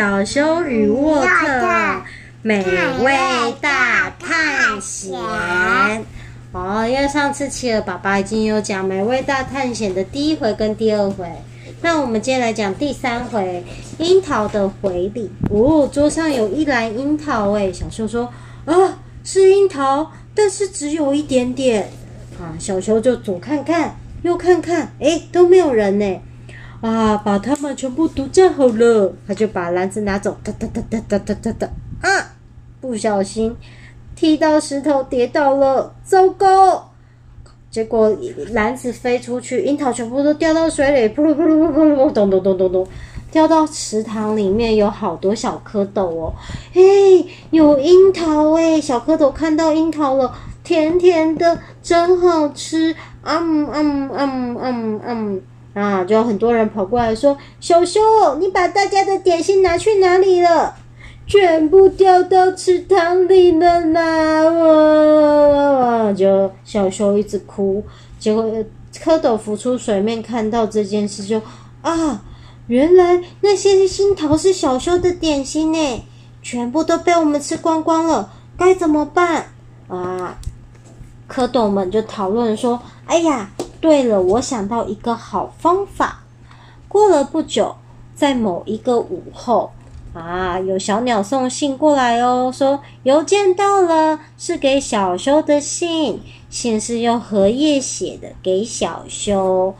小修与沃特美味大探险。哦，因为上次企鹅爸爸已经有讲美味大探险的第一回跟第二回，那我们接下来讲第三回樱桃的回礼。哦，桌上有一篮樱桃诶，小修说啊，是樱桃，但是只有一点点。啊，小修就左看看右看看，诶，都没有人呢。啊！把它们全部都站好了，他就把篮子拿走，哒哒哒哒哒哒哒哒，啊！不小心踢到石头，跌倒了，糟糕！结果篮子飞出去，樱桃全部都掉到水里，噗噜噗噜噗噜噗噜，咚咚咚咚咚，掉到池塘里面，有好多小蝌蚪哦。嘿，有樱桃诶，小蝌蚪看到樱桃了，甜甜的，真好吃，嗯嗯嗯嗯嗯。啊！就很多人跑过来说：“小修，你把大家的点心拿去哪里了？全部掉到池塘里了啦！”哇！就小修一直哭，结果蝌蚪浮出水面，看到这件事就啊，原来那些樱桃是小修的点心呢，全部都被我们吃光光了，该怎么办？啊！蝌蚪们就讨论说：“哎呀！”对了，我想到一个好方法。过了不久，在某一个午后，啊，有小鸟送信过来哦，说邮件到了，是给小修的信。信是用荷叶写的，给小修。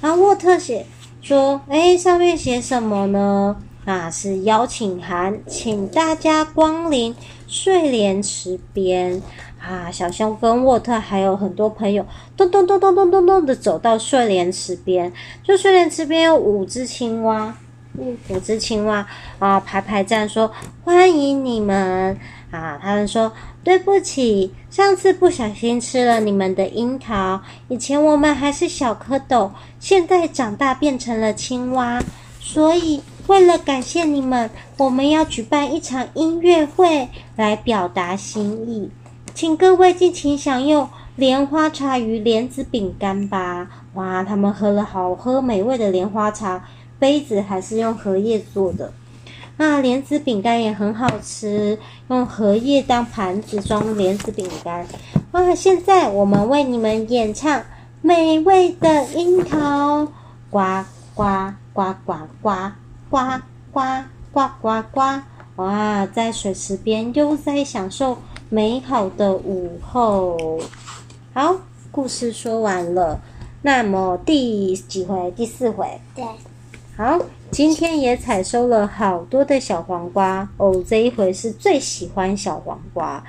啊，沃特写说，哎，上面写什么呢？啊，是邀请函，请大家光临睡莲池边。啊，小熊跟沃特还有很多朋友，咚咚咚咚咚咚咚的走到睡莲池边。就睡莲池边有五只青蛙，嗯，五只青蛙啊，排排站说欢迎你们啊。他们说对不起，上次不小心吃了你们的樱桃。以前我们还是小蝌蚪，现在长大变成了青蛙，所以为了感谢你们，我们要举办一场音乐会来表达心意。请各位尽情享用莲花茶与莲子饼干吧！哇，他们喝了好喝美味的莲花茶，杯子还是用荷叶做的。那莲子饼干也很好吃，用荷叶当盘子装莲子饼干。哇，现在我们为你们演唱美味的樱桃，呱呱呱呱呱呱呱呱呱呱！哇，在水池边悠哉享受。美好的午后，好，故事说完了。那么第几回？第四回。对。好，今天也采收了好多的小黄瓜哦。这一回是最喜欢小黄瓜。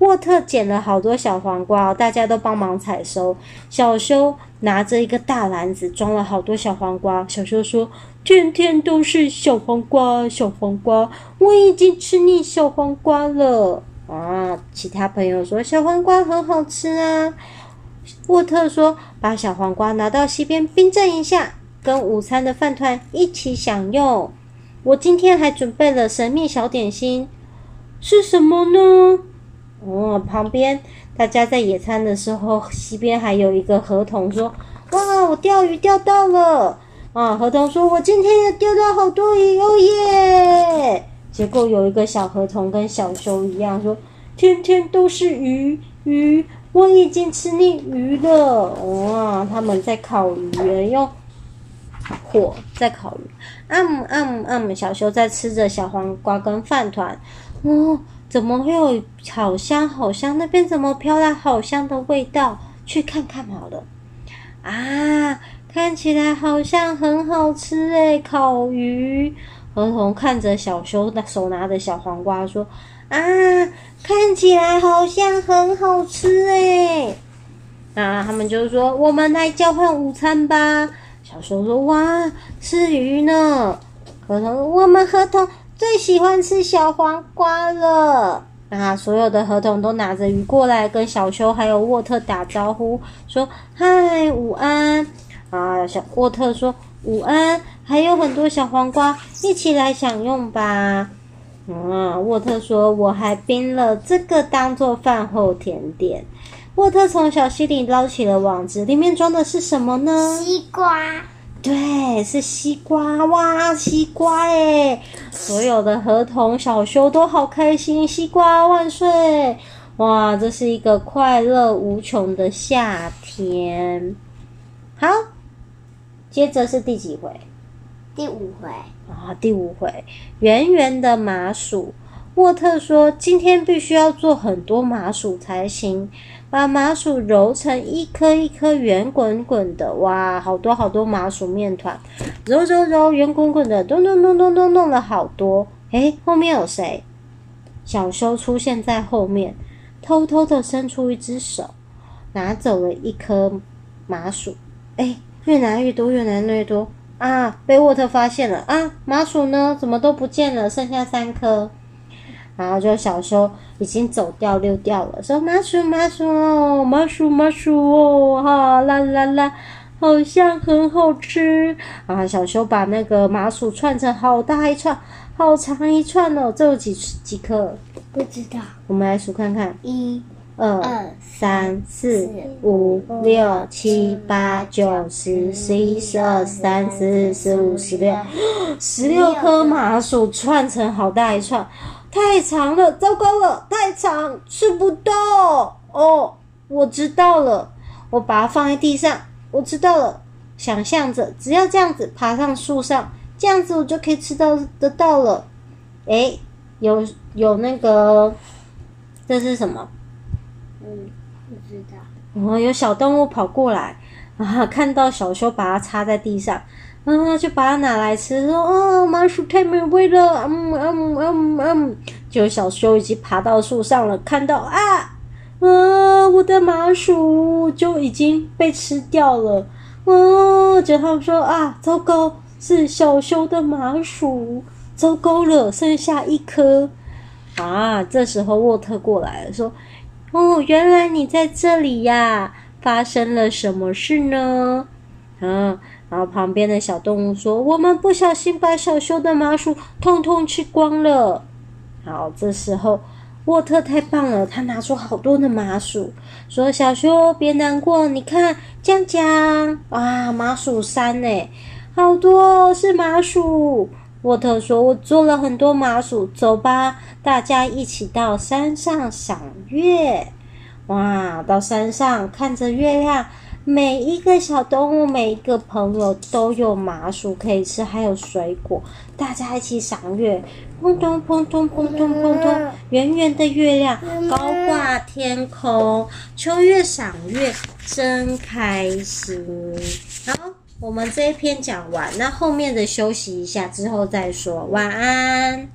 沃特捡了好多小黄瓜，大家都帮忙采收。小修拿着一个大篮子，装了好多小黄瓜。小修说：“天天都是小黄瓜，小黄瓜，我已经吃腻小黄瓜了。”啊！其他朋友说小黄瓜很好吃啊。沃特说：“把小黄瓜拿到溪边冰镇一下，跟午餐的饭团一起享用。”我今天还准备了神秘小点心，是什么呢？哦，旁边大家在野餐的时候，溪边还有一个河童说：“哇，我钓鱼钓到了！”啊，河童说：“我今天也钓到好多鱼哦耶！”结果有一个小河童跟小修一样说：“天天都是鱼鱼，我已经吃腻鱼了。”哇，他们在烤鱼，用火在烤鱼。嗯嗯嗯，小修在吃着小黄瓜跟饭团。哦，怎么会有好香好香？那边怎么飘来好香的味道？去看看好了。啊，看起来好像很好吃诶，烤鱼。河童看着小修的手拿着小黄瓜说：“啊，看起来好像很好吃诶。”那他们就说：“我们来交换午餐吧。”小修说：“哇，吃鱼呢！”河童说：“我们河童最喜欢吃小黄瓜了。”那所有的合同都拿着鱼过来跟小修还有沃特打招呼，说：“嗨，午安！”啊，小沃特说：“午安。”还有很多小黄瓜，一起来享用吧。嗯，沃特说：“我还冰了这个当做饭后甜点。”沃特从小溪里捞起了网子，里面装的是什么呢？西瓜。对，是西瓜哇，西瓜诶，所有的河童小修都好开心，西瓜万岁！哇，这是一个快乐无穷的夏天。好，接着是第几回？第五回啊，第五回，圆圆的麻薯。沃特说：“今天必须要做很多麻薯才行，把麻薯揉成一颗一颗圆滚滚的。哇，好多好多麻薯面团，揉揉揉，圆滚滚的，咚咚咚咚咚，弄了好多。诶，后面有谁？小修出现在后面，偷偷的伸出一只手，拿走了一颗麻薯。诶，越拿越多，越拿越多啊！被沃特发现了啊！麻薯呢？怎么都不见了？剩下三颗。”然后就小修已经走掉溜掉了，说麻薯麻薯哦，麻薯麻薯哦，哈啦啦啦，好像很好吃啊！小修把那个麻薯串成好大一串，好长一串哦，这有几几颗？不知道，我们来数看看，一、二、三、四、五、六、七、八、九、十、十一、十二、十三、十四、十五、十六，十六颗麻薯串成好大一串。太长了，糟糕了，太长，吃不到哦。我知道了，我把它放在地上。我知道了，想象着，只要这样子爬上树上，这样子我就可以吃到得到了。诶，有有那个，这是什么？嗯，不知道。哦，有小动物跑过来，啊，看到小修把它插在地上。啊，就把它拿来吃，说：“哦，麻薯太美味了，嗯嗯嗯嗯。”就小修已经爬到树上了，看到啊，啊，我的麻薯就已经被吃掉了。啊，就他们说啊，糟糕，是小修的麻薯，糟糕了，剩下一颗。啊，这时候沃特过来了，说：“哦，原来你在这里呀，发生了什么事呢？”啊。然后旁边的小动物说：“我们不小心把小修的麻薯通通吃光了。”好，这时候沃特太棒了，他拿出好多的麻薯，说：“小修别难过，你看，讲讲啊，麻薯山呢，好多是麻薯。”沃特说：“我做了很多麻薯，走吧，大家一起到山上赏月。”哇，到山上看着月亮。每一个小动物，每一个朋友都有麻薯可以吃，还有水果，大家一起赏月，砰咚砰咚砰咚砰咚，圆圆的月亮高挂天空，秋月赏月真开心。我们这一篇讲完，那后面的休息一下之后再说，晚安。